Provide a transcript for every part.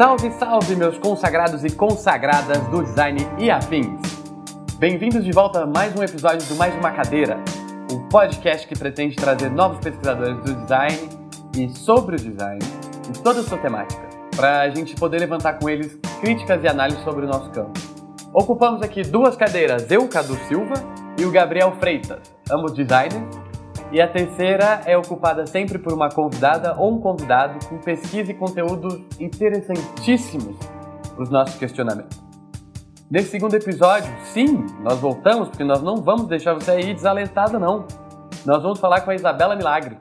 Salve, salve, meus consagrados e consagradas do design e afins! Bem-vindos de volta a mais um episódio do Mais Uma Cadeira, um podcast que pretende trazer novos pesquisadores do design e sobre o design em toda a sua temática, para a gente poder levantar com eles críticas e análises sobre o nosso campo. Ocupamos aqui duas cadeiras, eu, Cadu Silva, e o Gabriel Freitas, ambos designers, e a terceira é ocupada sempre por uma convidada ou um convidado com pesquisa e conteúdos interessantíssimos para os nossos questionamentos. Nesse segundo episódio, sim, nós voltamos porque nós não vamos deixar você aí desalentada não. Nós vamos falar com a Isabela Milagre,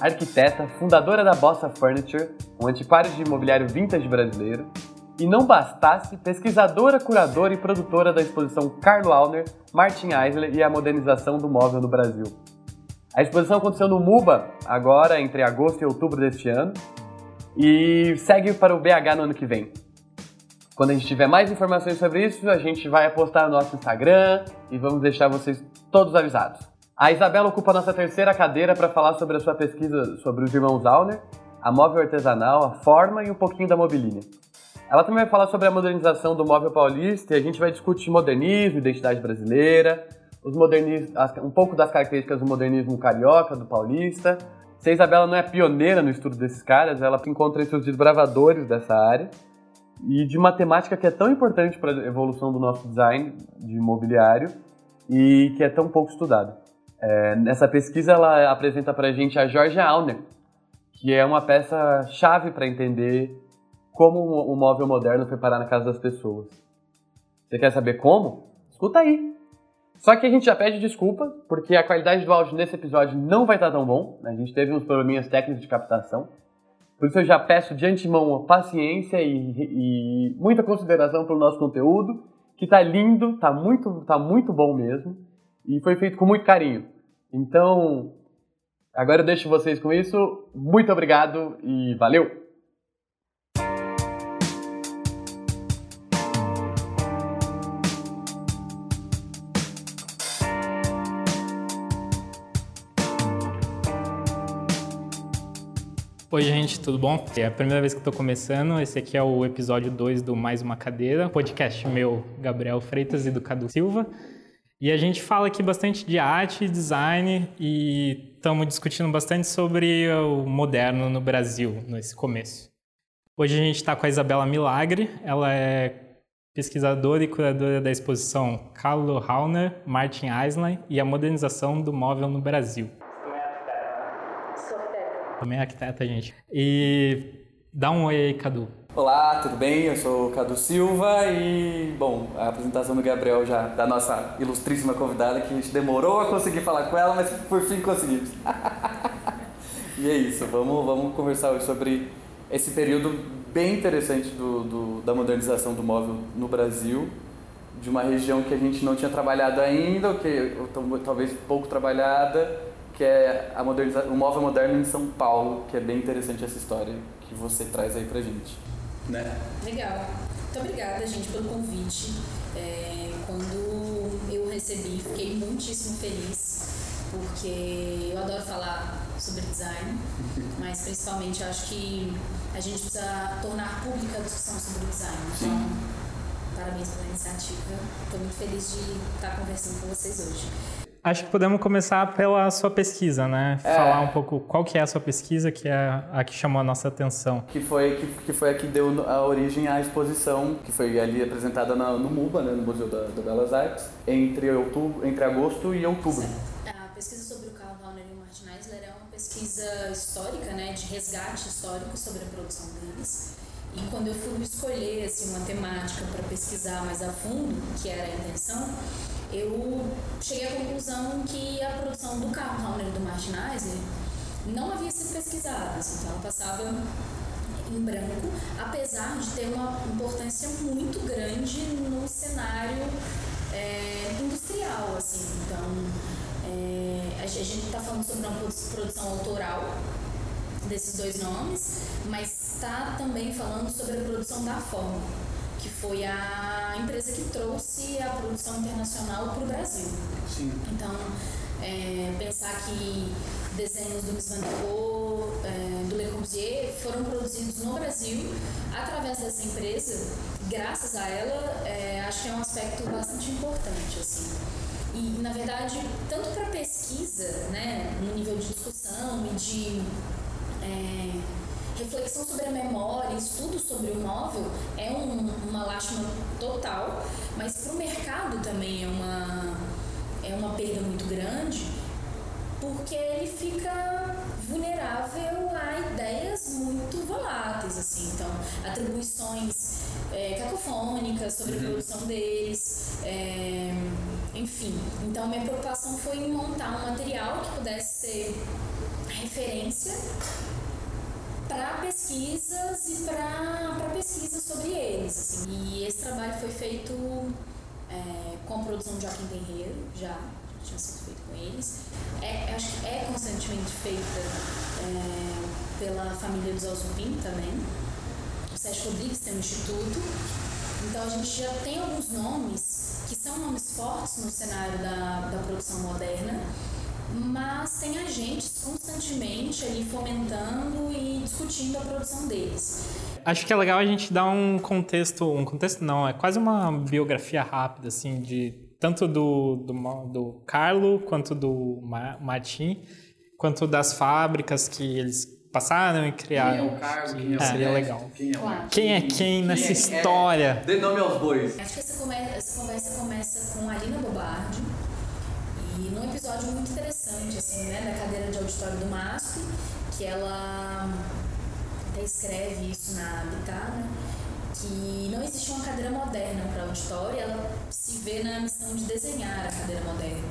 arquiteta, fundadora da Bossa Furniture, um antiquário de imobiliário vintage brasileiro, e não bastasse, pesquisadora, curadora e produtora da exposição Carlo Auner, Martin Eisler e a modernização do móvel no Brasil. A exposição aconteceu no MUBA, agora entre agosto e outubro deste ano, e segue para o BH no ano que vem. Quando a gente tiver mais informações sobre isso, a gente vai postar no nosso Instagram e vamos deixar vocês todos avisados. A Isabela ocupa a nossa terceira cadeira para falar sobre a sua pesquisa sobre os irmãos Auner, a móvel artesanal, a forma e um pouquinho da mobilínia. Ela também vai falar sobre a modernização do móvel paulista e a gente vai discutir modernismo, identidade brasileira, os um pouco das características do modernismo carioca, do paulista. Se a Isabela não é pioneira no estudo desses caras, ela encontra entre os desbravadores dessa área e de uma temática que é tão importante para a evolução do nosso design de imobiliário e que é tão pouco estudada. É, nessa pesquisa, ela apresenta para a gente a Georgia Auner, que é uma peça chave para entender como o móvel moderno foi parar na casa das pessoas. Você quer saber como? Escuta aí! Só que a gente já pede desculpa, porque a qualidade do áudio nesse episódio não vai estar tão bom. A gente teve uns probleminhas técnicos de captação. Por isso eu já peço de antemão paciência e, e muita consideração pelo nosso conteúdo, que tá lindo, tá muito, tá muito bom mesmo, e foi feito com muito carinho. Então, agora eu deixo vocês com isso. Muito obrigado e valeu! Oi, gente, tudo bom? É a primeira vez que estou começando. Esse aqui é o episódio 2 do Mais Uma Cadeira, podcast meu, Gabriel Freitas e do Cadu Silva. E a gente fala aqui bastante de arte, design e estamos discutindo bastante sobre o moderno no Brasil, nesse começo. Hoje a gente está com a Isabela Milagre, ela é pesquisadora e curadora da exposição Carlo Rauner, Martin Eisler e a modernização do móvel no Brasil também é arquiteta, gente. E dá um oi aí, Cadu. Olá, tudo bem? Eu sou o Cadu Silva e, bom, a apresentação do Gabriel já, da nossa ilustríssima convidada, que a gente demorou a conseguir falar com ela, mas por fim conseguimos. e é isso, vamos, vamos conversar hoje sobre esse período bem interessante do, do, da modernização do móvel no Brasil, de uma região que a gente não tinha trabalhado ainda, ou que talvez pouco trabalhada, que é a moderniza o móvel moderno em São Paulo, que é bem interessante essa história que você traz aí pra gente. Né? Legal. Muito obrigada, gente, pelo convite. É, quando eu recebi, fiquei muitíssimo feliz, porque eu adoro falar sobre design, mas principalmente eu acho que a gente precisa tornar pública a discussão sobre design. Então, parabéns pela iniciativa. Estou muito feliz de estar conversando com vocês hoje. Acho que podemos começar pela sua pesquisa, né? É. Falar um pouco qual que é a sua pesquisa, que é a que chamou a nossa atenção. Que foi, que, que foi a que deu a origem à exposição, que foi ali apresentada no, no MUBA, né, no Museu da, da, Belas Artes, entre, outubro, entre agosto e outubro. A pesquisa sobre o Carl Rauner e o Martin Eisler é uma pesquisa histórica, né, de resgate histórico sobre a produção deles. E quando eu fui escolher assim, uma temática para pesquisar mais a fundo, que era a intenção, eu cheguei à conclusão que a produção do carro e do Martin Eisner não havia sido pesquisada, assim, então ela passava em branco, apesar de ter uma importância muito grande no cenário é, industrial, assim, então é, a gente está falando sobre uma produção autoral desses dois nomes, mas está também falando sobre a produção da forma que foi a empresa que trouxe a produção internacional para o Brasil. Sim. Então, é, pensar que desenhos do Miss Van é, do Le Corbusier, foram produzidos no Brasil através dessa empresa. Graças a ela, é, acho que é um aspecto bastante importante. Assim. E, na verdade, tanto para pesquisa, né, no nível de discussão e de é, reflexão sobre a memória, estudo sobre o móvel, é um, uma lástima total, mas para o mercado também é uma, é uma perda muito grande, porque ele fica vulnerável a ideias muito voláteis, assim, então atribuições é, cacofônicas sobre a uhum. produção deles, é, enfim. Então minha preocupação foi em montar um material que pudesse ser referência para pesquisas e para pesquisas sobre eles. Assim. E esse trabalho foi feito é, com a produção de Joaquim Terreiro, já tinha sido feito com eles. É, acho que é constantemente feita é, pela família dos Alzupin também. O Sérgio Rodrigues tem um instituto. Então a gente já tem alguns nomes que são nomes fortes no cenário da, da produção moderna mas tem agentes constantemente ali fomentando e discutindo a produção deles. Acho que é legal a gente dar um contexto, um contexto não, é quase uma biografia rápida, assim, de tanto do, do, do Carlo quanto do Martin, quanto das fábricas que eles passaram e criaram. Quem é o Carlo? Quem é o Seria legal. Quem é, claro. quem, é quem nessa quem é, história? Dê nome aos bois. Acho que essa conversa, essa conversa começa com a Alina Bobardi, e num episódio muito interessante, assim, né, da cadeira de auditório do MASP, que ela até escreve isso na Habitat, né, que não existe uma cadeira moderna para auditório, ela se vê na missão de desenhar a cadeira moderna.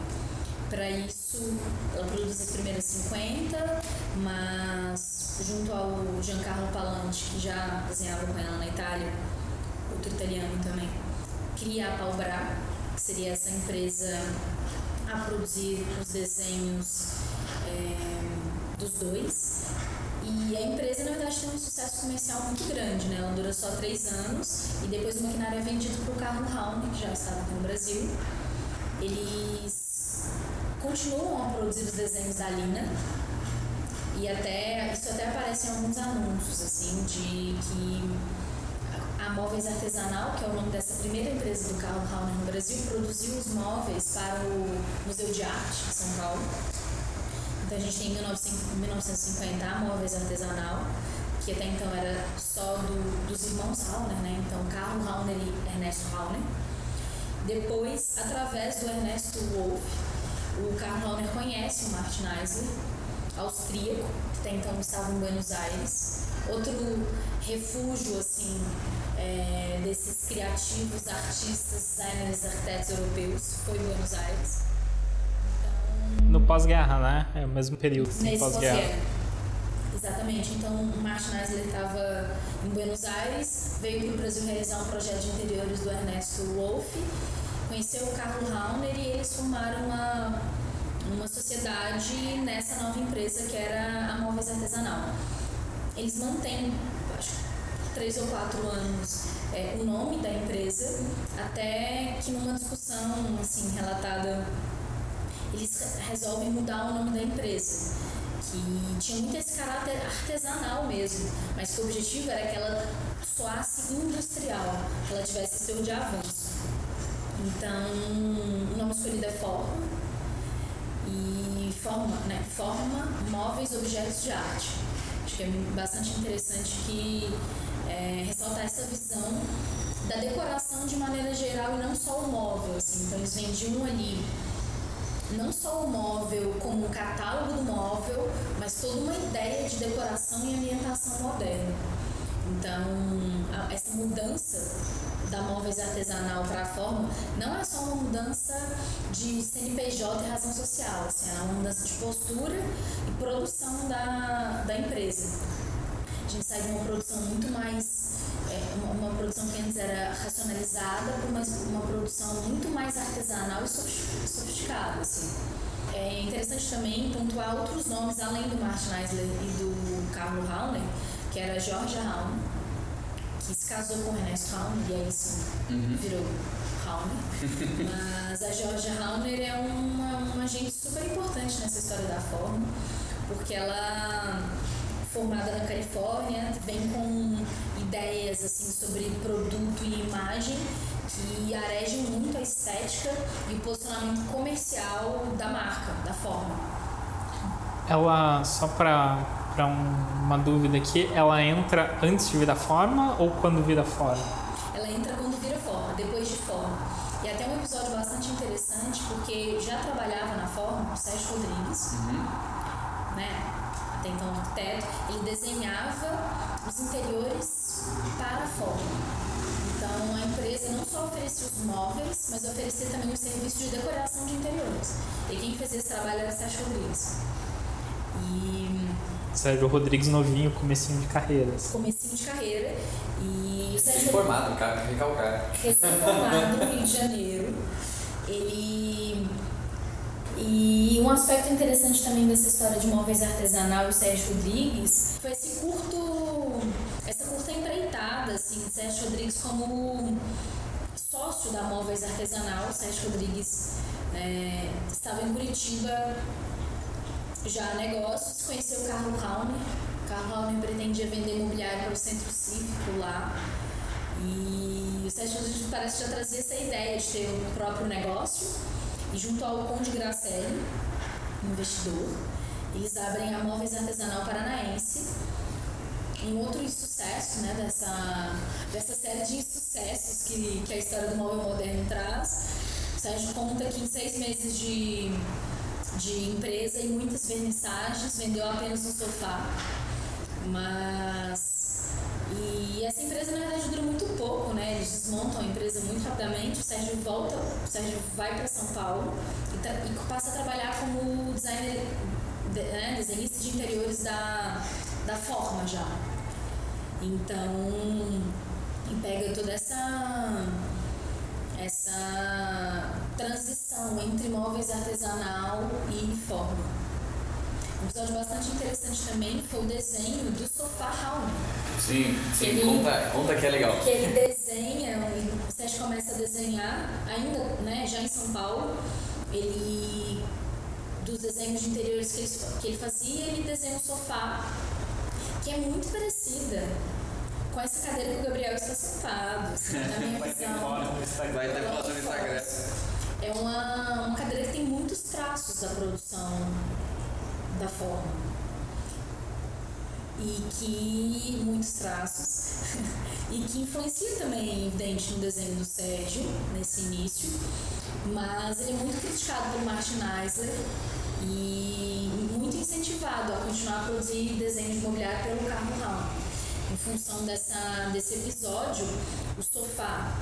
Para isso, ela produz as primeiras 50, mas junto ao Giancarlo Palante, que já desenhava com ela na Itália, outro italiano também, cria a Palbra, que seria essa empresa a produzir os desenhos é, dos dois. E a empresa, na verdade, tem um sucesso comercial muito grande, né? Ela dura só três anos e depois o maquinário é vendido para o Carlo Raune, que já estava aqui no Brasil. Eles continuam a produzir os desenhos da Lina e até isso até aparece em alguns anúncios, assim, de que Móveis Artesanal, que é o nome dessa primeira empresa do Carlo Rauner no Brasil, produziu os móveis para o Museu de Arte de São Paulo. Então a gente tem em 1950 a Móveis Artesanal, que até então era só do, dos irmãos Rauner, né? Então Carlo Rauner e Ernesto Rauner. Depois, através do Ernesto Wolff, o Carlo Rauner conhece o Martin Eisler, austríaco, que até então estava em Buenos Aires. Outro refúgio, assim, é, desses criativos artistas, designers, arquitetos europeus foi Buenos Aires. Então, no pós-guerra, né? É o mesmo período, assim, pós-guerra. Pós Exatamente. Então, o Martin Eisler estava em Buenos Aires, veio para o Brasil realizar um projeto de interiores do Ernesto Wolff, conheceu o Carlo Rauner e eles formaram uma, uma sociedade nessa nova empresa que era a Móveis Artesanal. Eles mantêm três ou quatro anos é, o nome da empresa, até que numa discussão assim relatada, eles resolvem mudar o nome da empresa, que tinha muito esse caráter artesanal mesmo, mas que o objetivo era que ela soasse industrial, que ela tivesse seu de avanço. Então, o nome escolhido é Forma, e forma, né, forma móveis objetos de arte. Acho que é bastante interessante que é, ressaltar essa visão da decoração de maneira geral e não só o móvel. Assim. Então eles vendiam ali não só o móvel como um catálogo do móvel, mas toda uma ideia de decoração e ambientação moderna. Então, essa mudança da móveis artesanal para a forma não é só uma mudança de CNPJ e razão social, assim, é uma mudança de postura e produção da, da empresa. A gente sai de uma produção muito mais, é, uma, uma, produção que antes era racionalizada para uma, uma produção muito mais artesanal e sofisticada. Assim. É interessante também pontuar outros nomes além do Martin Eisler e do Carlo Rauner, que era Georgia Rauner, que se casou com o Ernesto Rauner, e aí sim uhum. virou Rauner. Mas a Georgia Rauner é uma, uma agente super importante nessa história da forma, porque ela formada na Califórnia, vem com ideias assim sobre produto e imagem que aregem muito a estética e o posicionamento comercial da marca, da forma. Ela, só para para um, uma dúvida aqui, ela entra antes de vir a forma ou quando vira forma? Ela entra quando vira forma, depois de forma. E até um episódio bastante interessante, porque já trabalhava na forma o Sérgio Rodrigues, uhum. né? Então arquiteto, ele desenhava os interiores para a forma. Então a empresa não só oferecia os móveis, mas oferecia também o serviço de decoração de interiores. E quem fazia esse trabalho era o Sérgio Rodrigues. E Sérgio Rodrigues novinho, comecinho de carreira. Comecinho de carreira. E o Sérgio Recém-formado, recalcar. Recém-formado no Rio de Janeiro. Ele e um aspecto interessante também dessa história de móveis artesanal e Sérgio Rodrigues foi esse curto, essa curta empreitada, assim, de Sérgio Rodrigues como sócio da Móveis Artesanal. O Sérgio Rodrigues é, estava em Curitiba já negócios, conheceu o Carlo Rauner. O Carlo Rauner pretendia vender imobiliário para o centro cívico lá. E o Sérgio Rodrigues parece que já trazia essa ideia de ter o próprio negócio e junto ao Conde Gracelli, investidor, eles abrem a Móveis Artesanal Paranaense, um outro insucesso né, dessa, dessa série de insucessos que, que a história do móvel moderno traz. O Sérgio conta que em seis meses de, de empresa e muitas vernissagens vendeu apenas um sofá, mas e essa empresa, na verdade, dura muito pouco, né? Eles desmontam a empresa muito rapidamente. O Sérgio volta, o Sérgio vai para São Paulo e, e, passa a trabalhar como designer, de, né? desenhista de interiores da, da Forma já. Então, pega toda essa essa transição entre móveis artesanal e forma. Um episódio bastante interessante também foi o desenho do sofá Raul. Sim, sim, ele, conta, conta que é legal. Que ele desenha, o Sérgio começa a desenhar, ainda né, já em São Paulo, ele dos desenhos de interiores que ele, que ele fazia, ele desenha um sofá que é muito parecida com essa cadeira que o Gabriel está sentado, assim, na minha Vai visão. Vai ter foto no Instagram. É uma, uma cadeira que tem muitos traços da produção da forma. E que muitos traços e que influencia também, evidente, no desenho do Sérgio nesse início, mas ele é muito criticado por Martin Eisler e muito incentivado a continuar a produzir desenhos de imobiliário pelo Carlo Raul. Em função dessa, desse episódio, o sofá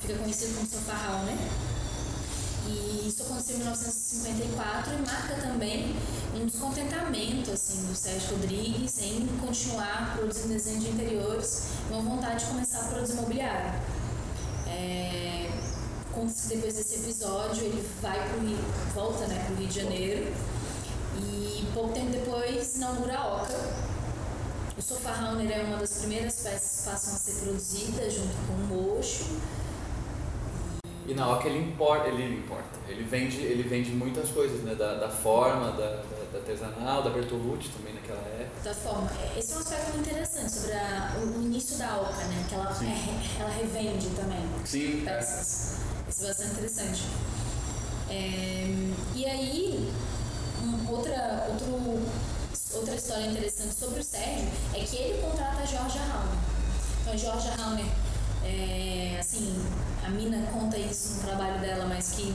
fica conhecido como sofá Raul, né? E isso aconteceu em 1954 e marca também um descontentamento assim, do Sérgio Rodrigues em continuar produzindo desenho de interiores uma vontade de começar a produzir mobiliário. É, depois desse episódio ele vai pro Rio, volta né, para o Rio de Janeiro e pouco tempo depois inaugura a Oca. O Sofá Rauner é uma das primeiras peças que passam a ser produzidas junto com o Mocho e na Oca ele importa, ele importa, ele vende, ele vende muitas coisas, né? Da, da forma, da, da, da artesanal, da Bertolucci também naquela época. Da forma. É, esse é um aspecto interessante sobre a, o início da Oca, né? Que ela, é, ela revende também Sim, peças. É. Isso é bastante interessante. É, e aí, um, outra, outro, outra história interessante sobre o Sérgio é que ele contrata a Georgia Rauner. Então, a Georgia Rauner é, assim, a Mina conta isso no trabalho dela, mas que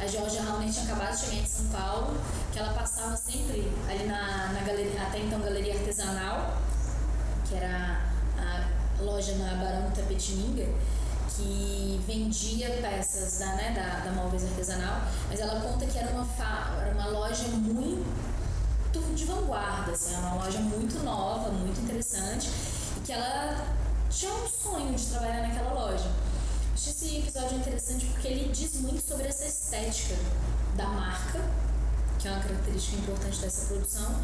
a Georgia Rauner tinha acabado de chegar em São Paulo, que ela passava sempre ali na, na galeria, até então Galeria Artesanal, que era a loja na Barão Tapetininga, que vendia peças da, né, da, da Móveis Artesanal, mas ela conta que era uma, era uma loja muito de vanguarda, assim, uma loja muito nova, muito interessante, e que ela tinha um sonho de trabalhar naquela loja. Acho esse episódio interessante porque ele diz muito sobre essa estética da marca que é uma característica importante dessa produção,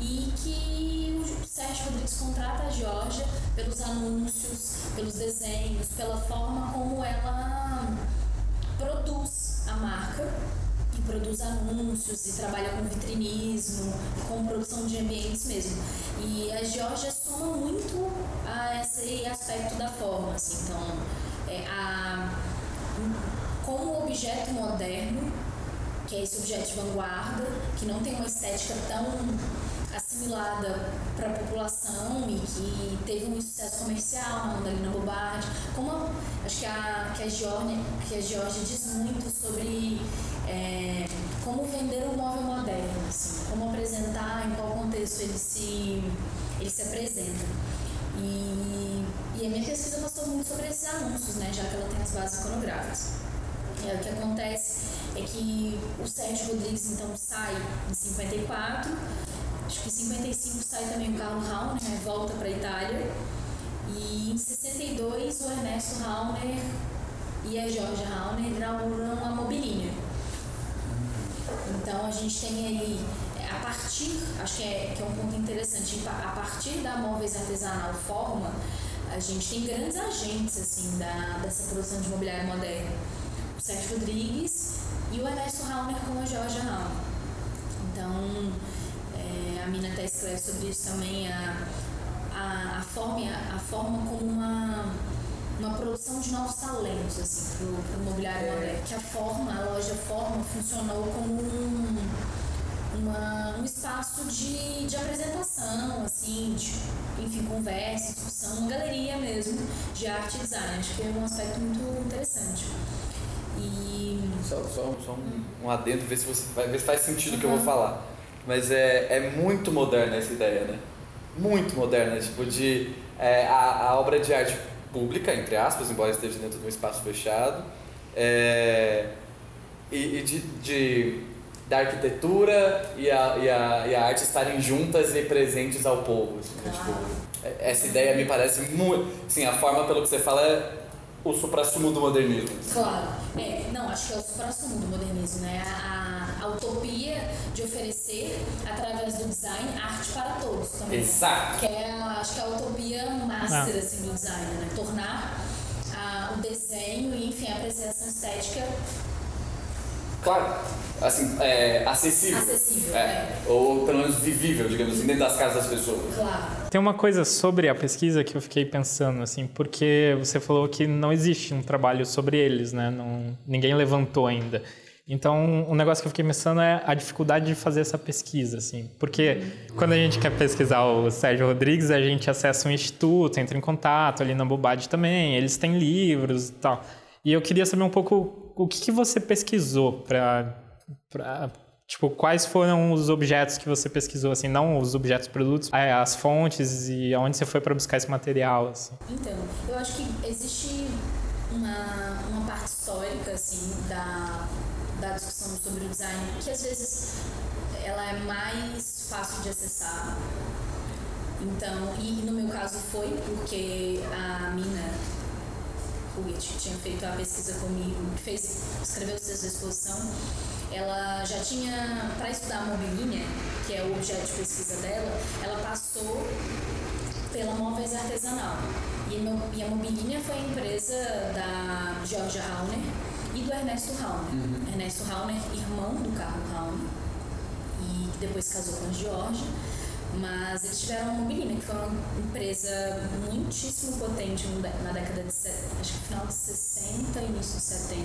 e que o Sérgio Rodrigues contrata a Georgia pelos anúncios, pelos desenhos, pela forma como ela produz a marca produz anúncios e trabalha com vitrinismo com produção de ambientes mesmo. E a Georgia soma muito a esse aspecto da forma, assim, então é, a, como objeto moderno, que é esse objeto de vanguarda, que não tem uma estética tão assimilada para a população e que teve um sucesso comercial na Mandalina Bobardi. Como a, acho que a, que, a Georgia, que a Georgia diz muito sobre é, como vender um móvel moderno, assim, como apresentar, em qual contexto ele se, ele se apresenta. E, e a minha pesquisa passou muito sobre esses anúncios, né, já que ela tem as bases iconográficas. É, o que acontece é que o Sérgio Rodrigues então sai em 54 acho que em 55 sai também o Carlo Rauner, né, volta para a Itália. E em 62 o Ernesto Rauner e a Georgia Rauner inauguram a Mobilinha. Então a gente tem aí, a partir, acho que é, que é um ponto interessante, a partir da móveis artesanal forma, a gente tem grandes agentes assim da, dessa produção de mobiliário moderno. O Sérgio Rodrigues e o Ernesto Rauner com a Georgia Rauner. Então, a Mina até escreve sobre isso também, a, a, a, forma, a, forma como uma, uma produção de novos talentos assim, para o mobiliário moderno. Que a forma, a loja Forma funcionou como um, uma, um espaço de, de apresentação, assim, de, enfim, conversa, discussão, uma galeria mesmo de arte e design. Acho que é um aspecto muito interessante. E... Só, só, só um, um adendo, ver se, você, ver se faz sentido o uhum. que eu vou falar mas é, é muito moderna essa ideia, né? Muito moderna, tipo, de é, a, a obra de arte pública, entre aspas, embora esteja dentro de um espaço fechado, é, e, e de, de, da arquitetura e a, e, a, e a arte estarem juntas e presentes ao povo. Assim, né? tipo, é, essa ideia me parece muito. Assim, a forma pelo que você fala é o supra-sumo do modernismo. Claro. É, não, acho que é o supra-sumo do modernismo, né? A, a, utopia de oferecer, através do design, arte para todos também. Exato. Que é, acho que é a utopia master, ah. assim, do design, né? Tornar a, o desenho e, enfim, a apreciação estética Claro, assim, é, acessível. Acessível, é. é. Ou pelo menos vivível, digamos assim, dentro das casas das pessoas. Claro. Tem uma coisa sobre a pesquisa que eu fiquei pensando, assim, porque você falou que não existe um trabalho sobre eles, né? Não, ninguém levantou ainda. Então, um negócio que eu fiquei pensando é a dificuldade de fazer essa pesquisa, assim. Porque quando a gente quer pesquisar o Sérgio Rodrigues, a gente acessa um instituto, entra em contato ali na Bobade também, eles têm livros e tal. E eu queria saber um pouco o que, que você pesquisou para Tipo, quais foram os objetos que você pesquisou, assim, não os objetos produtos, é, as fontes e aonde você foi para buscar esse material, assim? Então, eu acho que existe uma, uma parte histórica, assim, da, da discussão sobre o design, que às vezes ela é mais fácil de acessar. Então, e no meu caso foi porque a mina Que tinha feito a pesquisa comigo, fez, escreveu o texto da exposição, ela já tinha, para estudar a mobilinha, que é o objeto de pesquisa dela, ela passou pela Móveis Artesanal. E, a Mobilinha foi a empresa da Georgia Rauner e do Ernesto Rauner. Uhum. Ernesto Rauner, irmão do Carlo Rauner, e depois casou com a Georgia. Mas eles tiveram a Mobilina, que foi uma empresa muitíssimo potente na década de, acho que final de 60, início de 70.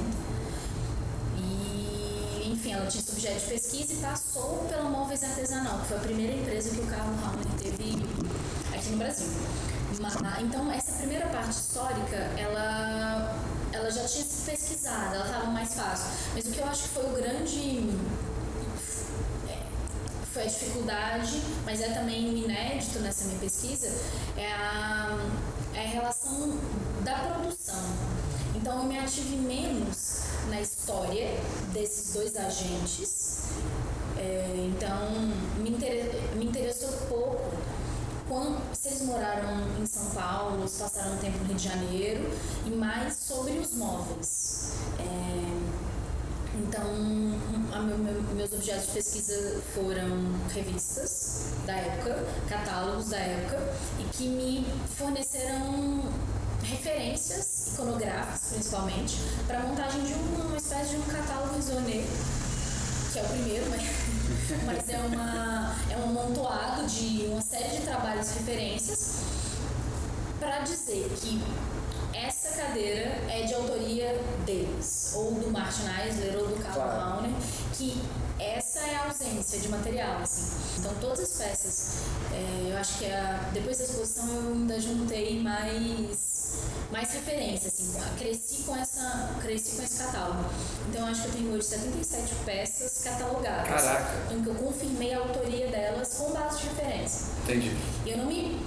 E, enfim, ela tinha esse objeto de pesquisa e passou pela Móveis Artesanal, que foi a primeira empresa que o Carlo Rauner teve aqui no Brasil. Então, essa primeira parte histórica, ela, ela já tinha sido pesquisada, ela estava mais fácil. Mas o que eu acho que foi o grande foi a dificuldade, mas é também o inédito nessa minha pesquisa, é a, é a relação da produção. Então eu me ative menos na história desses dois agentes, é, então me, inter, me interessou pouco quando, eles moraram em São Paulo, passaram um tempo no Rio de Janeiro, e mais sobre os móveis. É, Então, meu, meu, meus objetos de pesquisa foram revistas da época, catálogos da época, e que me forneceram referências iconográficas, principalmente, para a montagem de uma espécie de um catálogo isoné, que é o primeiro, mas, mas é, uma, é um amontoado de uma série de trabalhos e referências para dizer que essa cadeira é de autoria deles, ou do Martin Eisler ou do Karl claro. Rauner, que essa é a ausência de material, assim. Então todas as peças, é, eu acho que a, depois da exposição eu ainda juntei mais mais referências, assim, cresci com essa, cresci com esse catálogo. Então eu acho que eu tenho hoje 77 peças catalogadas. Caraca. Em que eu confirmei a autoria delas com base de referência. Entendi. E eu não me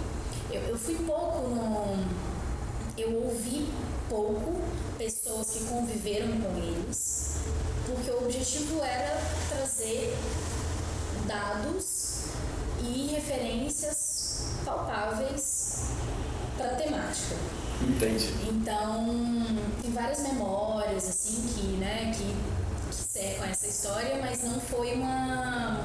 eu, eu fui pouco no eu ouvi pouco pessoas que conviveram com eles, porque o objetivo era trazer dados e referências palpáveis para a temática. Entendi. Então, tem várias memórias, assim, que, né, que, que cercam essa história, mas não foi uma.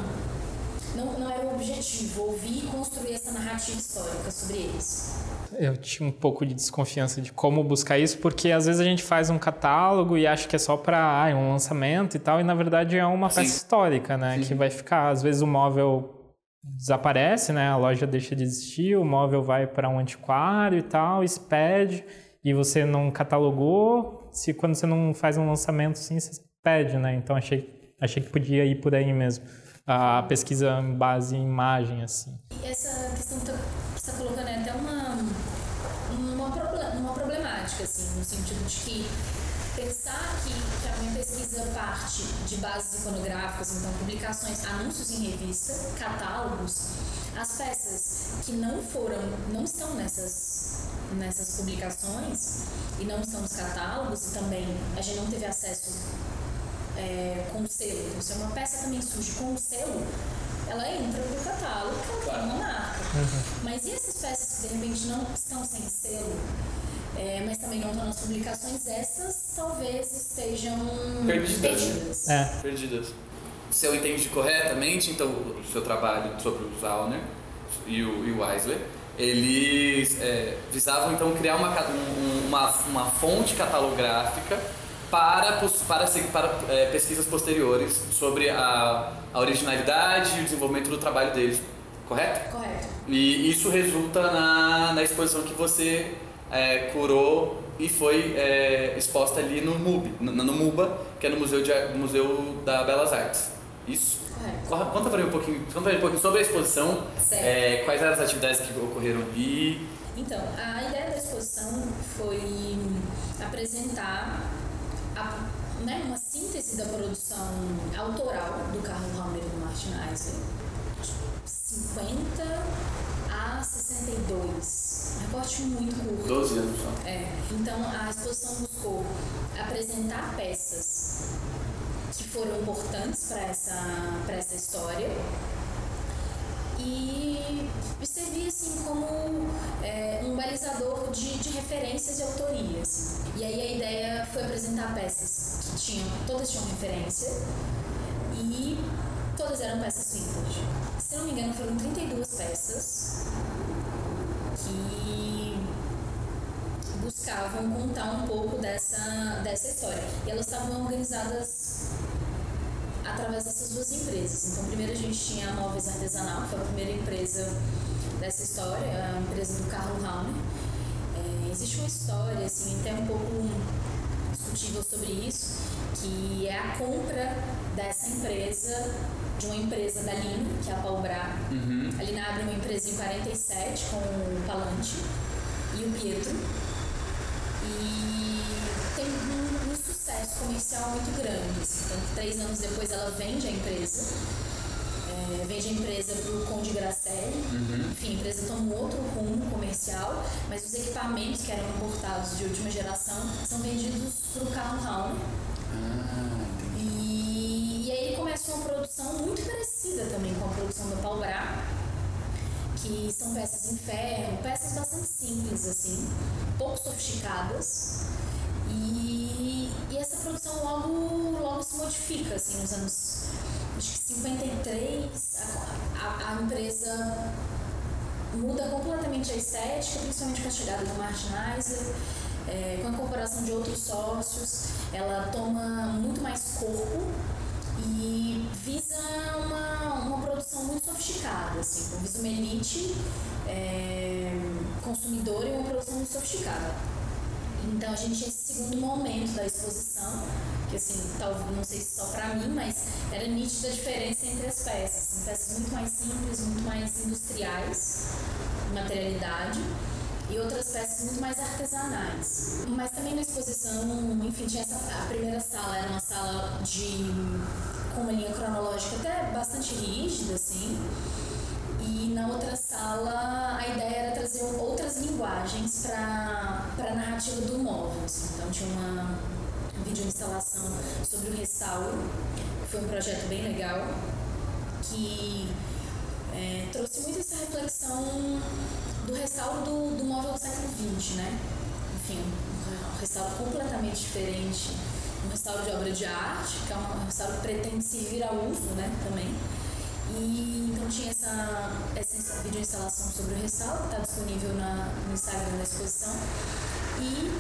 Não, não era o objetivo, ouvir e construir essa narrativa histórica sobre eles. Eu tinha um pouco de desconfiança de como buscar isso, porque às vezes a gente faz um catálogo e acha que é só para ah, um lançamento e tal, e na verdade é uma Sim. peça histórica, né? Sim. Que vai ficar, às vezes o móvel desaparece, né? A loja deixa de existir, o móvel vai para um antiquário e tal, expede, e você não catalogou. Se quando você não faz um lançamento assim, você pede, né? Então achei, achei que podia ir por aí mesmo. A pesquisa em base em imagem, assim. Essa questão que você está colocando é até uma, uma, uma problemática, assim, no sentido de que pensar que, que a minha pesquisa parte de bases iconográficas, então publicações, anúncios em revista, catálogos, as peças que não foram, não estão nessas, nessas publicações e não estão nos catálogos e também a gente não teve acesso é, com selo. Então, se uma peça também surge com selo, ela entra no catálogo, que ela tem uma marca. Uhum. Mas e essas peças que de repente não estão sem selo? é, mas também não estão nas publicações, essas talvez estejam perdidas. Perdidas. É. perdidas. Se eu entendi corretamente, então o seu trabalho sobre o Zauner e o, e o Eisler, eles é, visavam então criar uma, uma, uma fonte catalográfica para, para, para é, pesquisas posteriores sobre a, a originalidade e o desenvolvimento do trabalho deles, correto? Correto. E isso resulta na, na exposição que você é, curou e foi é, exposta ali no MUB, no, no, MUBA, que é no Museu, de, Museu da Belas Artes. Isso? Correto. Conta para mim um pouquinho, conta pra mim um pouquinho sobre a exposição, é, quais eram as atividades que ocorreram ali. Então, a ideia da exposição foi apresentar a, né, uma síntese da produção autoral do Carlos e do Martin Eisler. 50 a 62 recorte muito curto. 12 anos só. É. Então a exposição buscou apresentar peças que foram importantes para essa, essa história e servir assim como é, um de referências e autorias. E aí a ideia foi apresentar peças que tinham, todas tinham referência e todas eram peças vintage. Se não me engano, foram 32 peças que buscavam contar um pouco dessa, dessa história. E elas estavam organizadas através dessas duas empresas. Então, primeiro a gente tinha a Móveis Artesanal, que foi a primeira empresa dessa história, a empresa do Carlo Rauner. Existe uma história, assim, até um pouco discutível sobre isso, que é a compra dessa empresa de uma empresa da Lina, que é a Palbra. Uhum. A Lina abre uma empresa em 47 com o Palante e o Pietro. E tem um, um sucesso comercial muito grande. Assim. Então, três anos depois ela vende a empresa. É, vende a empresa para o Conde Gracelli. Uhum. Enfim, a empresa toma um outro rumo comercial, mas os equipamentos que eram importados de última geração são vendidos para o Carl Rauner. Ah começa uma produção muito parecida também com a produção do Paul Bra, que são peças em ferro, peças bastante simples, assim, pouco sofisticadas. Essa produção logo, logo se codifica, assim, nos anos acho que 53, a, a, a empresa muda completamente a estética, principalmente com a chegada do Martinizer, é, com a incorporação de outros sócios, ela toma muito mais corpo e visa uma, uma produção muito sofisticada, assim, visa uma elite é, consumidora e uma produção muito sofisticada. Então a gente tinha esse segundo momento da exposição, que assim, talvez não sei se só para mim, mas era nítida a diferença entre as peças. Assim, peças muito mais simples, muito mais industriais, materialidade, e outras peças muito mais artesanais. Mas também na exposição, enfim, tinha essa, a primeira sala era uma sala de com uma linha cronológica até bastante rígida, assim. Na outra sala a ideia era trazer outras linguagens para a narrativa do móvel. Assim. Então tinha uma vídeo instalação sobre o restauro, que foi um projeto bem legal, que é, trouxe muito essa reflexão do restauro do, do móvel do século XX, né? Enfim, um restauro completamente diferente, um restauro de obra de arte, que é um restauro que pretende servir ao uso, né, também. E então tinha essa, essa vídeo instalação sobre o restauro, que está disponível na, no Instagram da exposição. E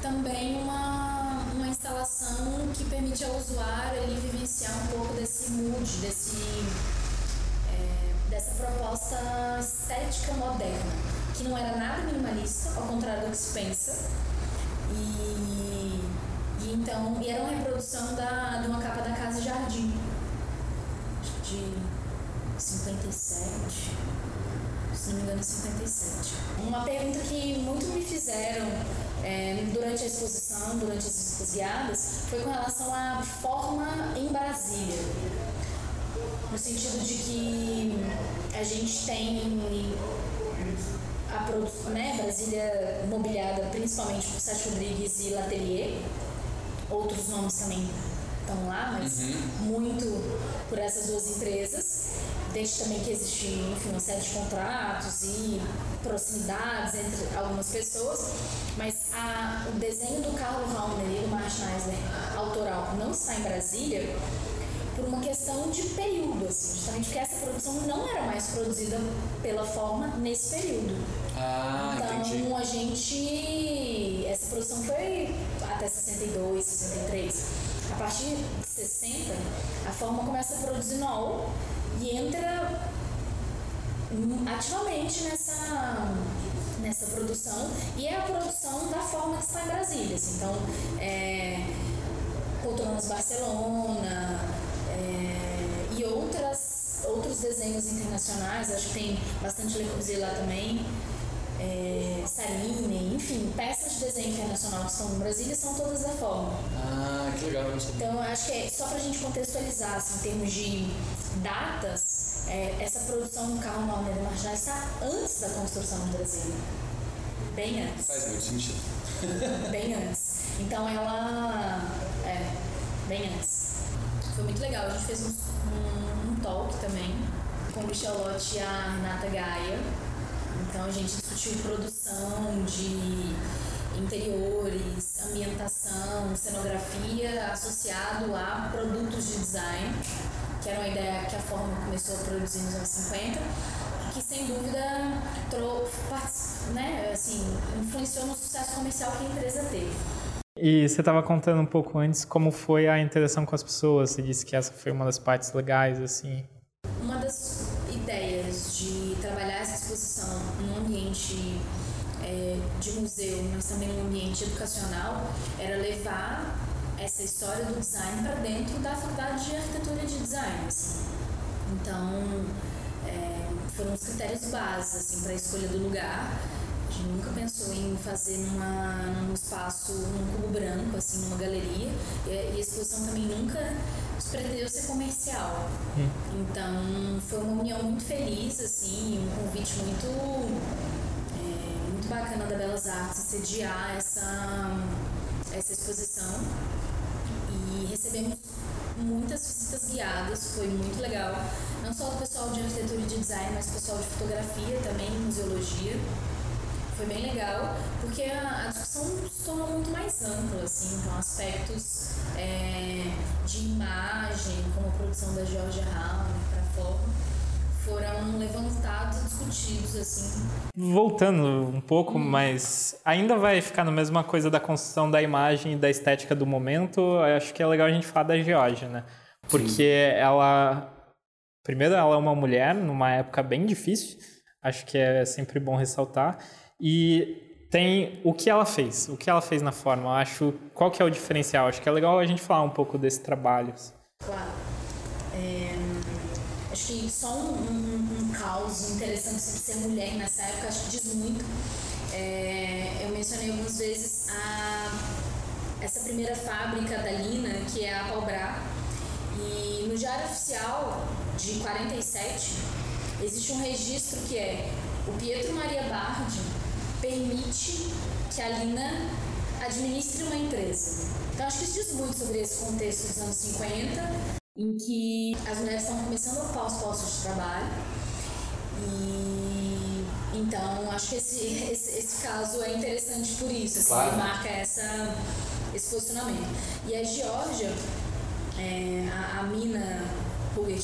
também uma, uma instalação que permite ao usuário ali vivenciar um pouco desse mood, desse dessa proposta estética moderna, que não era nada minimalista, ao contrário do que se pensa. E, e então, e era uma reprodução da, de uma capa da Casa Jardim, de 57, se não me engano, 57. Uma pergunta que muito me fizeram é, durante a exposição, durante as guiadas, foi com relação à forma em Brasília no sentido de que a gente tem a produção, né, Brasília mobiliada principalmente por Sete Rodrigues e Latelier, outros nomes também estão lá, mas uhum. muito por essas duas empresas. Desde também que existe enfim, uma série de contratos e proximidades entre algumas pessoas, mas a, o desenho do Carlo Rauner e do Martin Eisner autoral não está em Brasília por uma questão de período, assim, justamente porque essa produção não era mais produzida pela forma nesse período. Ah, então entendi. a gente. Essa produção foi até 62, 63. Partir de 60, a forma começa a produzir NOL e entra ativamente nessa, nessa produção e é a produção da forma que está em Brasília. Assim. Então, é, Poltronas Barcelona, é, e outras, outros desenhos internacionais, acho que tem bastante Le Corbusier lá também, é, Saline, enfim, peças de desenho internacional que estão no Brasília são todas da forma. Ah, que legal. Então, acho que é, só para a gente contextualizar, assim, em termos de datas, é, essa produção do carro Malmer de Marginal está antes da construção do Brasília. Bem antes. Faz muito sentido. bem antes. Então, ela... É, bem antes. Foi muito legal. A gente fez um, um, um talk também com o Michel Lotti e a Renata Gaia. Então a gente discutiu produção de interiores, ambientação, cenografia associado a produtos de design, que era uma ideia que a Forma começou a produzir nos anos 50, que sem dúvida né, assim, influenciou no sucesso comercial que a empresa teve. E você estava contando um pouco antes como foi a interação com as pessoas. Você disse que essa foi uma das partes legais, assim. Uma das museu, mas também num ambiente educacional, era levar essa história do design para dentro da faculdade de arquitetura e de design. Assim. Então, é, foram os critérios básicos assim, para a escolha do lugar gente nunca pensou em fazer numa, num espaço, num cubo branco, assim, numa galeria. E, e a exposição também nunca pretendeu ser comercial. Hum. Então foi uma união muito feliz, assim, um convite muito bacana da Belas Artes sediar essa, essa exposição. E recebemos muitas visitas guiadas, foi muito legal. Não só do pessoal de arquitetura e de design, mas pessoal de fotografia também, museologia foi bem legal, porque a, a, discussão se tornou muito mais ampla, assim, então aspectos é, de imagem, como a produção da Georgia Halmer para forma, foram levantados e discutidos, assim. Voltando um pouco, hum. mas ainda vai ficar na mesma coisa da construção da imagem e da estética do momento, eu acho que é legal a gente falar da Georgia, né? Porque Sim. ela... Primeiro, ela é uma mulher numa época bem difícil, acho que é sempre bom ressaltar, e tem o que ela fez, o que ela fez na forma. Eu acho qual que é o diferencial. Acho que é legal a gente falar um pouco desse trabalho. Claro. É, acho que só um, um, um caos interessante sobre ser mulher nessa época acho que diz muito. É, eu mencionei algumas vezes a, essa primeira fábrica da Lina, que é a Palbra, e no Diário Oficial de 47 existe um registro que é o Pietro Maria Bardi permite que a Lina administre uma empresa. Então acho que isso diz muito sobre esse contexto dos anos 50, em que as mulheres estão começando a ocupar os postos de trabalho. E então acho que esse, esse, esse caso é interessante por isso, assim, claro. marca essa, esse posicionamento. E a Geórgia, é, a, a mina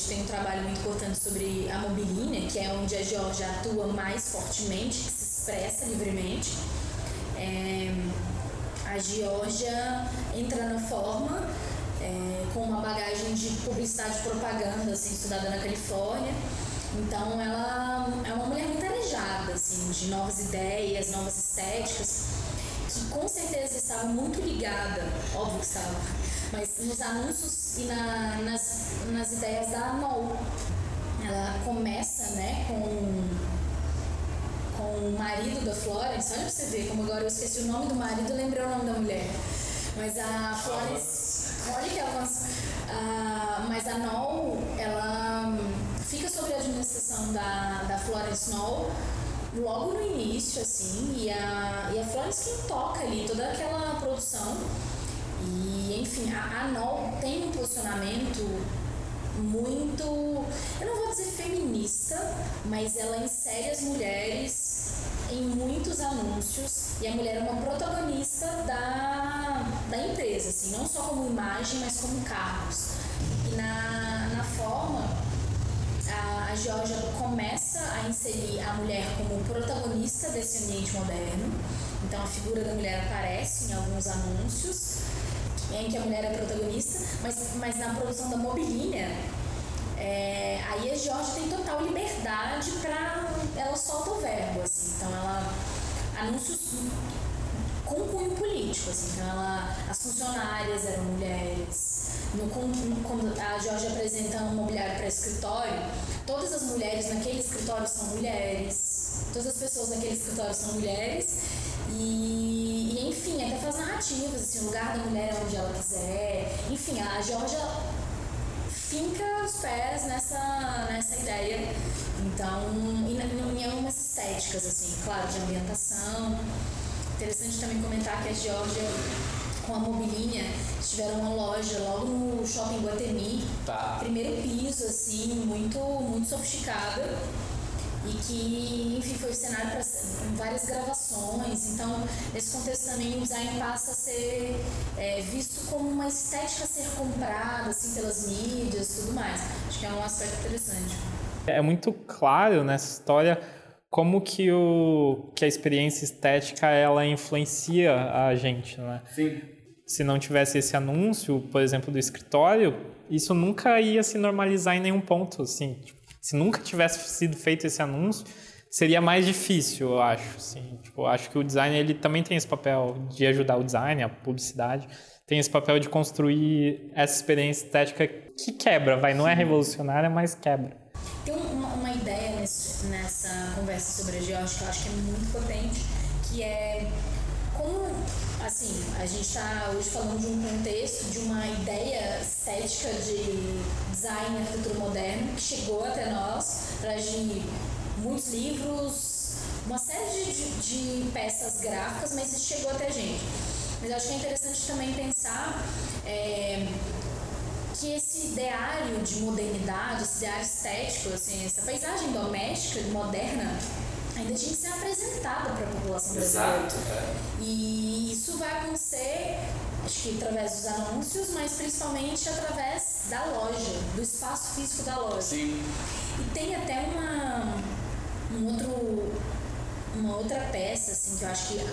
tem um trabalho muito importante sobre a mobilínia, que é onde a Geórgia atua mais fortemente, que se expressa livremente. É, a Geórgia entra na forma é, com uma bagagem de publicidade e propaganda, assim, estudada na Califórnia. Então ela é uma mulher muito arejada, assim, de novas ideias, novas estéticas, que com certeza estava muito ligada, óbvio que estava, mas nos anúncios e na, nas, nas ideias da NOL. Ela começa né, com com o marido da Florence, olha pra você ver como agora eu esqueci o nome do marido lembrei o nome da mulher. Mas a Florence, olha que avanço. Uh, mas a Noel, ela fica sob a administração da, da Florence Noel logo no início, assim, e a, e a Florence quem toca ali toda aquela produção. E, enfim, a, a Noel tem um posicionamento muito, eu não vou dizer feminista, mas ela insere as mulheres em muitos anúncios e a mulher é uma protagonista assim, não só como imagem, mas como cargos. E na, na forma, a, a Georgia começa a inserir a mulher como protagonista desse ambiente moderno. Então a figura da mulher aparece em alguns anúncios em que a mulher é protagonista, mas, mas na produção da mobilínia, é, aí a Georgia tem total liberdade para. Ela solta o verbo, assim. Então ela. Anúncios com cunho político, assim. Então ela, as funcionárias eram mulheres. No, quando a Georgia apresenta um mobiliário para escritório, todas as mulheres naquele escritório são mulheres. Todas as pessoas naquele escritório são mulheres. E, e, enfim, até faz narrativas, assim, o lugar da mulher é onde ela quiser. Enfim, a Georgia finca os pés nessa, nessa ideia. Então, em, em algumas estéticas, assim, claro, de ambientação. Interessante também comentar que a Georgia com a Mobilinha, tiveram uma loja logo no shopping Guatemi. Tá. Primeiro piso, assim, muito, muito sofisticada e que, enfim, foi o cenário para várias gravações. Então, nesse contexto também o design passa a ser é, visto como uma estética a ser comprada, assim, pelas mídias e tudo mais. Acho que é um aspecto interessante. É muito claro nessa história como que, o, que a experiência estética ela influencia a gente, né? Sim. Se não tivesse esse anúncio, por exemplo, do escritório, isso nunca ia se normalizar em nenhum ponto, assim. Tipo, se nunca tivesse sido feito esse anúncio, seria mais difícil, eu acho. Assim. Tipo, eu acho que o design ele também tem esse papel de ajudar o design, a publicidade, tem esse papel de construir essa experiência estética que quebra, vai, não é revolucionária, mas quebra. Tem uma, uma ideia nesse, nessa conversa sobre a geótica eu acho que é muito potente, que é como assim, a gente está hoje falando de um contexto, de uma ideia estética de design e arquitetura moderno que chegou até nós, traz de muitos livros, uma série de, de, peças gráficas, mas isso chegou até a gente. Mas acho que é interessante também pensar é, que esse ideário de modernidade, esse ideário estético, assim, essa paisagem doméstica moderna, ainda tinha que ser apresentada para a população brasileira. Exato. É. E isso vai acontecer, acho que através dos anúncios, mas principalmente através da loja, do espaço físico da loja. Sim. E tem até uma, um outro, uma outra peça, assim, que eu acho que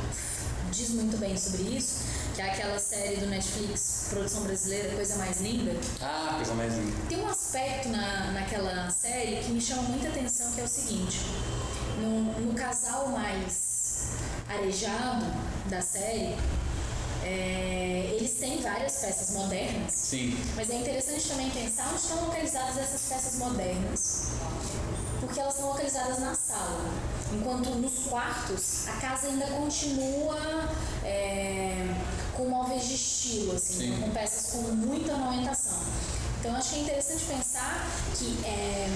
diz muito bem sobre isso, que é aquela série do Netflix, produção brasileira, Coisa Mais Linda. Ah, coisa mais linda. Tem um aspecto na, naquela série que me chama muita atenção, que é o seguinte, no, no casal mais arejado da série, é, eles têm várias peças modernas, Sim. mas é interessante também pensar onde estão localizadas essas peças modernas. Porque elas estão localizadas na sala. Enquanto nos quartos, a casa ainda continua é, com móveis de estilo, assim, Sim. com peças com muita ornamentação. Então acho que é interessante pensar que é,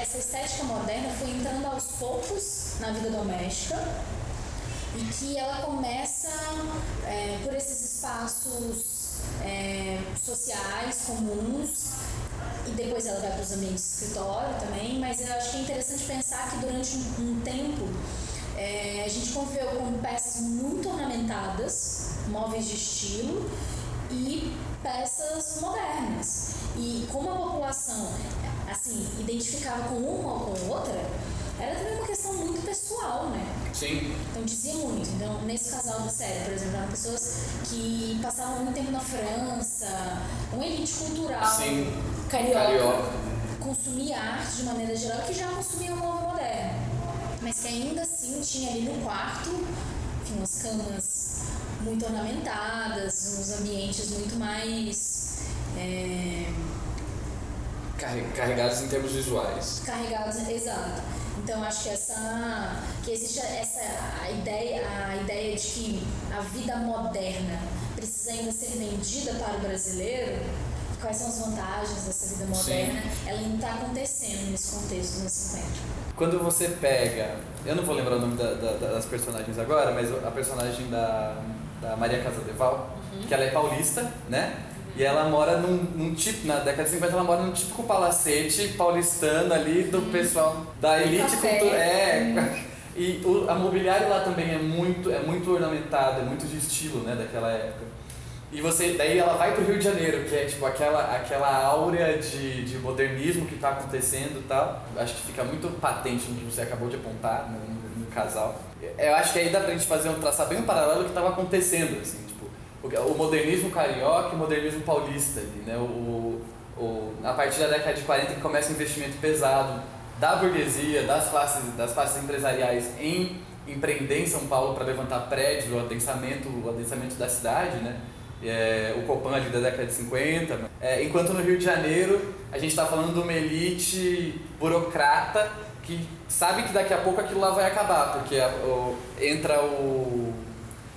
essa estética moderna foi entrando aos poucos na vida doméstica e que ela começa é, por esses espaços é, sociais comuns e depois ela vai para os ambientes de escritório também, mas eu acho que é interessante pensar que durante um, um tempo é, a gente conviveu com peças muito ornamentadas, móveis de estilo e peças modernas. E como a população assim identificava com uma ou com outra, era também uma questão muito pessoal, né? Sim. Então dizia muito. Então, nesse casal da série, por exemplo, eram pessoas que passavam muito tempo na França, uma elite cultural Sim. carioca, Carioca. consumia arte de maneira geral que já consumia o móvel moderno. Mas que ainda assim tinha ali no quarto, enfim, umas camas muito ornamentadas, uns ambientes muito mais é, Carregados em termos visuais. carregados, exato. Então acho que essa que existe essa a ideia a ideia de que a vida moderna precisa ainda ser vendida para o brasileiro. Quais são as vantagens dessa vida moderna? Ela ainda está acontecendo nesse contexto dos anos 50. Quando você pega. Eu não vou lembrar o nome da- da- das personagens agora, mas a personagem da, da Maria Casadeval, que ela é paulista, né? E ela mora num, num tipo, na década de 50, ela mora num típico palacete paulistano ali do pessoal da elite cultural. É. E o, a mobiliário lá também é muito, é muito ornamentado, é muito de estilo, né, daquela época. E você, daí ela vai pro Rio de Janeiro, que é tipo aquela, aquela áurea de, de modernismo que tá acontecendo e tal. Acho que fica muito patente no que você acabou de apontar no, no- no casal. Eu acho que aí dá pra gente fazer um traçar bem um paralelo do que tava acontecendo, assim, o, modernismo carioca e o modernismo paulista né? O, o, a partir da década de 40 que começa o investimento pesado da burguesia, das classes, das classes empresariais em empreender em São Paulo para levantar prédios, o adensamento, o adensamento da cidade, né? É, o Copan ali da década de 50. É, enquanto no Rio de Janeiro a gente está falando de uma elite burocrata que sabe que daqui a pouco aquilo lá vai acabar, porque a- o- entra o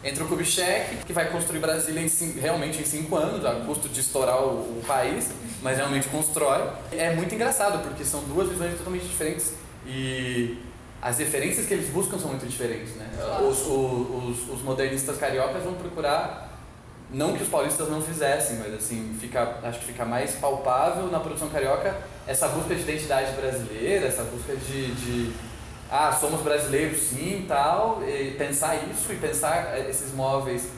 entra o Kubitschek, que vai construir Brasília em realmente em cinco anos, a custo de estourar o, o país, mas realmente constrói. É muito engraçado, porque são duas visões totalmente diferentes e as referências que eles buscam são muito diferentes. Né? Os, os, os modernistas cariocas vão procurar, não que os paulistas não fizessem, mas assim, fica, acho que fica mais palpável na produção carioca essa busca de identidade brasileira, essa busca de, de ah, somos brasileiros sim tal, e pensar isso e pensar eh, esses móveis,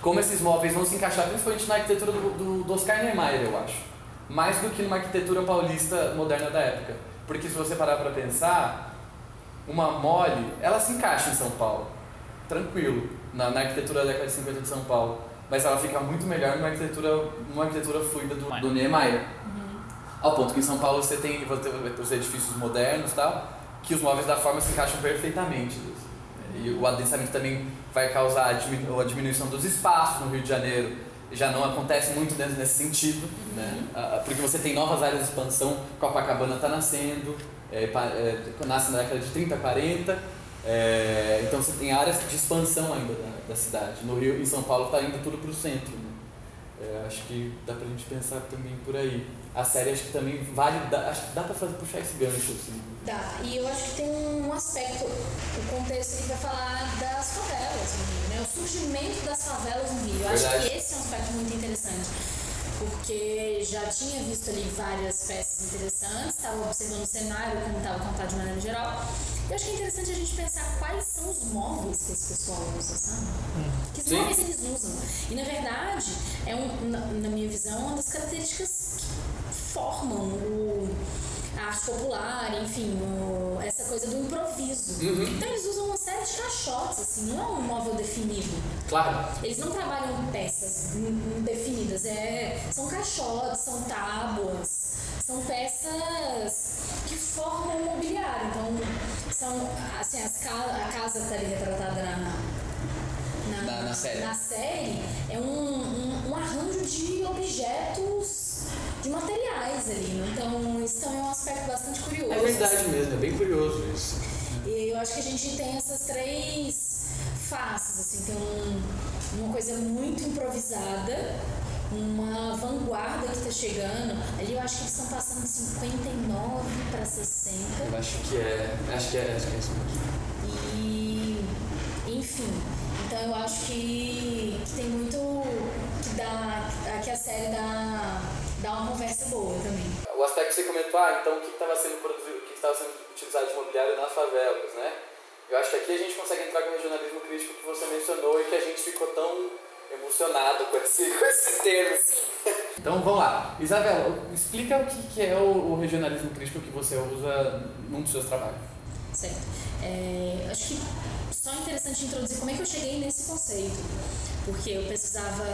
como esses móveis vão se encaixar principalmente na arquitetura do, do, do Oscar Niemeyer, eu acho. Mais do que numa arquitetura paulista moderna da época. Porque se você parar para pensar, uma mole, ela se encaixa em São Paulo, tranquilo, na, na arquitetura da década de 50 de São Paulo. Mas ela fica muito melhor numa arquitetura, numa arquitetura fluida do, do Niemeyer. Ao ponto que em São Paulo você tem, você tem os edifícios modernos e tal, que os móveis da forma se encaixam perfeitamente. E o adensamento também vai causar a diminu- a diminuição dos espaços no Rio de Janeiro. Já não acontece muito dentro nesse sentido, né? Ah, Porque você tem novas áreas de expansão, Copacabana está nascendo, é, é, nasce na década de 30, 40. é, então você tem áreas de expansão ainda da, da cidade. No Rio, em São Paulo está indo tudo para o centro. Né? É, acho que dá pra gente pensar também por aí. A série acho que também vale, dá, acho que dá pra fazer, puxar esse gancho assim. Dá. E eu acho que tem um aspecto, o contexto ele vai falar das favelas no Rio, né? O surgimento das favelas no Rio. Eu acho que esse é um aspecto muito interessante. porque já tinha visto ali várias peças interessantes, estava observando o cenário, como estava contado de maneira geral. Eu acho que é interessante a gente pensar quais são os móveis que esse pessoal usa, sabe? Hum. Que móveis eles usam. E na verdade, é um, na, na minha visão, uma das características que formam o a arte popular, enfim, o, essa coisa do improviso. Uhum. Então eles usam uma série de caixotes, assim, não é um móvel definido. Claro. Eles não trabalham peças definidas, é, são caixotes, são tábuas, são peças que formam o mobiliário. Então, são, assim, as, a casa está ali retratada na, na, na, na, série. na série, é um, um, um arranjo de objetos de materiais ali. Né? Então, isso também é um aspecto bastante curioso. É verdade assim. mesmo, é bem curioso isso. E eu acho que a gente tem essas três faces, assim, tem um, uma coisa muito improvisada, uma vanguarda que está chegando. Ali eu acho que eles estão passando de 59 para 60. Eu acho que é, acho que é, acho que é isso mesmo. E, enfim, então eu acho que, que tem muito que dá, que a série dá dá uma conversa boa também. O aspecto que você comentou, ah, então o que estava sendo produzido, o que estava sendo utilizado de imobiliário nas favelas, né? Eu acho que aqui a gente consegue entrar com o regionalismo crítico que você mencionou e que a gente ficou tão emocionado com esse, com esse termo. Então vamos lá. Isabela, explica o que, que é o, o, regionalismo crítico que você usa num dos seus trabalhos. Certo. É, acho que só é interessante introduzir como é que eu cheguei nesse conceito. Porque eu pesquisava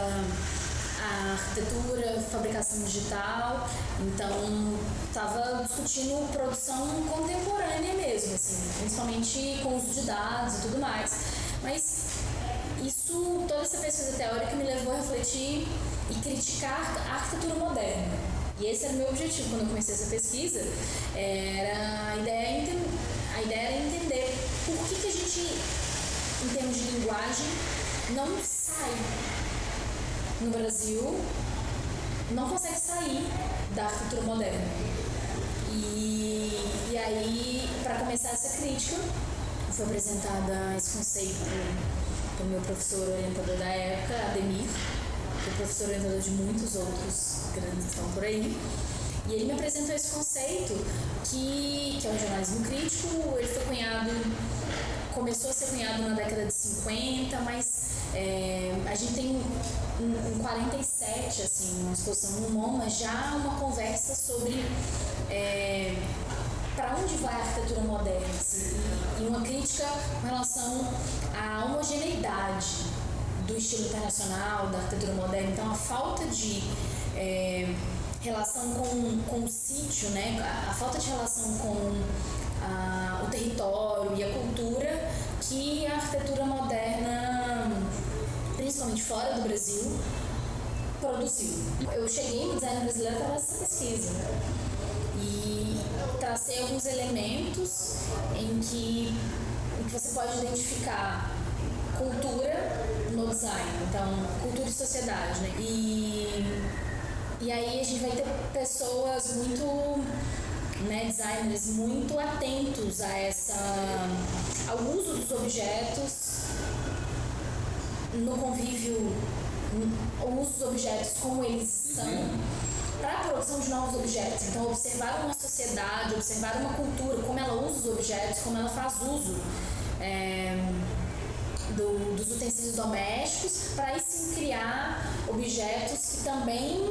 a arquitetura, fabricação digital, então estava discutindo produção contemporânea mesmo, assim, principalmente com uso de dados e tudo mais. Mas isso, toda essa pesquisa teórica me levou a refletir e criticar a arquitetura moderna. E esse era o meu objetivo quando eu comecei essa pesquisa, era a ideia, a ideia era entender por que, que a gente, em termos de linguagem, não sai no Brasil não consegue sair da arquitetura moderna. E, e aí, para começar essa crítica, foi apresentada esse conceito pelo meu professor orientador da época, Ademir, que é professor orientador de muitos outros grandes que estão por aí. E ele me apresentou esse conceito que, que é o jornalismo crítico, ele foi cunhado, começou a ser cunhado na década de 50, mas é, a gente tem em 47, assim, uma exposição no MoMA, já uma conversa sobre é, para onde vai a arquitetura moderna assim, e, e uma crítica com relação à homogeneidade do estilo internacional, da arquitetura moderna. Então, a falta de é, relação com, com o sítio, né? a, a falta de relação com a, o território e a cultura que a arquitetura moderna principalmente fora do Brasil, produziu. Eu cheguei no design brasileiro através dessa pesquisa e tracei alguns elementos em que, em que você pode identificar cultura no design, então cultura e sociedade, né? E, e aí a gente vai ter pessoas muito né, designers muito atentos a essa ao uso dos objetos no convívio, o uso dos objetos como eles são, uhum. para a produção de novos objetos. Então, observar uma sociedade, observar uma cultura, como ela usa os objetos, como ela faz uso é, do, dos utensílios domésticos, para aí sim criar objetos que também.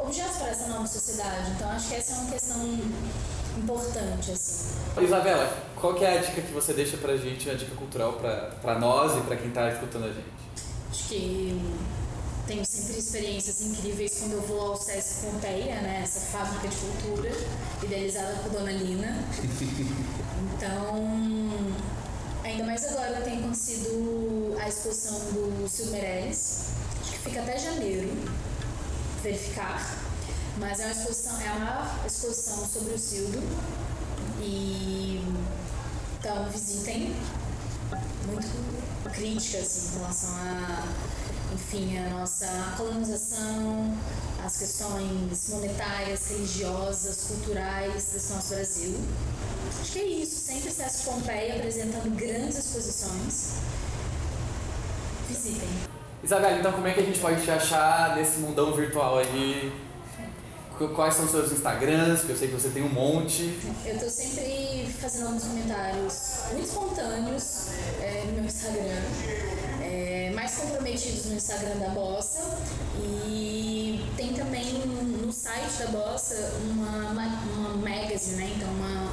objetos para essa nova sociedade. Então, acho que essa é uma questão importante, assim. Isabela, qual que é a dica que você deixa pra gente, a dica cultural pra, pra nós e pra quem tá escutando a gente? Acho que tenho sempre experiências incríveis quando eu vou ao Sesc Pompeia, né? Essa fábrica de cultura, idealizada por Dona Lina. Então, ainda mais agora tem acontecido a exposição do Silvio Meirelles, acho que fica até janeiro, verificar mas é uma exposição, é a maior exposição sobre o Sildo. E então visitem. Muito crítica assim, em relação a enfim, a nossa colonização, as questões monetárias, religiosas, culturais desse nosso Brasil. Acho que é isso, sempre Sesc Pompeia apresentando grandes exposições. Visitem. Isabela, então como é que a gente pode te achar nesse mundão virtual aí? Qu- Quais são os seus Instagrams? Que eu sei que você tem um monte. Eu tô sempre fazendo alguns comentários muito espontâneos é, no meu Instagram, é, mais comprometidos no Instagram da Bossa e tem também no site da Bossa uma, ma- uma magazine, né? Então uma,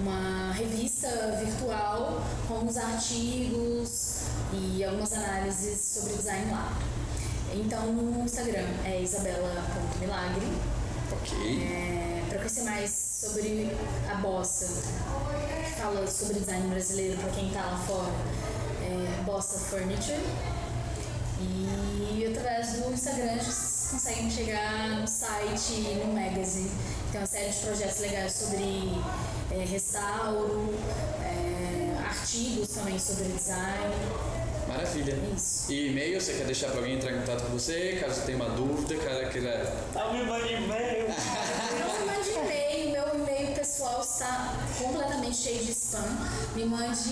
uma revista virtual com alguns artigos e algumas análises sobre design lá. Então no Instagram é isabela.milagre. Ok. É, para conhecer mais sobre a bossa, que fala sobre design brasileiro para quem tá lá fora, é Bossa Furniture. E através do Instagram conseguem chegar no site e no magazine. Tem uma série de projetos legais sobre é, restauro, é, artigos também sobre design. Maravilha. Isso. E e-mail, você quer deixar pra alguém entrar em contato com você? Caso tenha uma dúvida, caso queira. Tá me mande e-mail. Não me mande e-mail, meu e-mail pessoal está completamente cheio de spam. Me mande.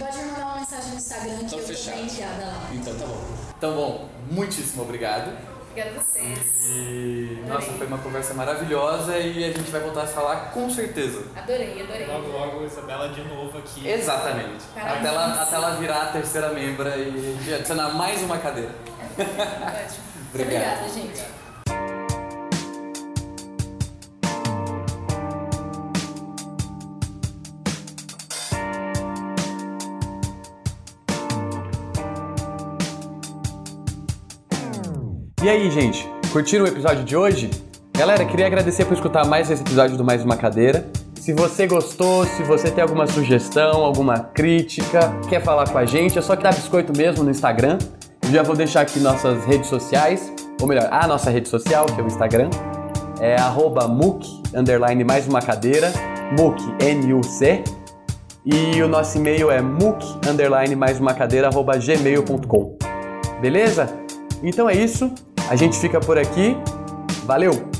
Pode me mandar uma mensagem no Instagram que Então, eu tô fechado. bem enviada lá. Então tá bom. Então, bom, muitíssimo obrigado. Obrigada a vocês. E nossa, foi uma conversa maravilhosa e a gente vai voltar a falar com certeza. Adorei, adorei. Logo, logo, Isabela de novo aqui. Exatamente. Parabéns. Até ela, até ela virar a terceira membra e adicionar mais uma cadeira. Ótimo. Obrigado. Obrigada, gente. E aí, gente, curtiram o episódio de hoje? Galera, queria agradecer por escutar mais esse episódio do Mais Uma Cadeira. Se você gostou, se você tem alguma sugestão, alguma crítica, quer falar com a gente, é só que dá biscoito mesmo no Instagram. Eu já vou deixar aqui nossas redes sociais, ou melhor, a nossa rede social, que é o Instagram, é arroba muc, underline mais uma cadeira, muc, N-U-C, e o nosso e-mail é muc, underline mais uma cadeira, arroba gmail.com. Beleza? Então é isso, a gente fica por aqui. Valeu!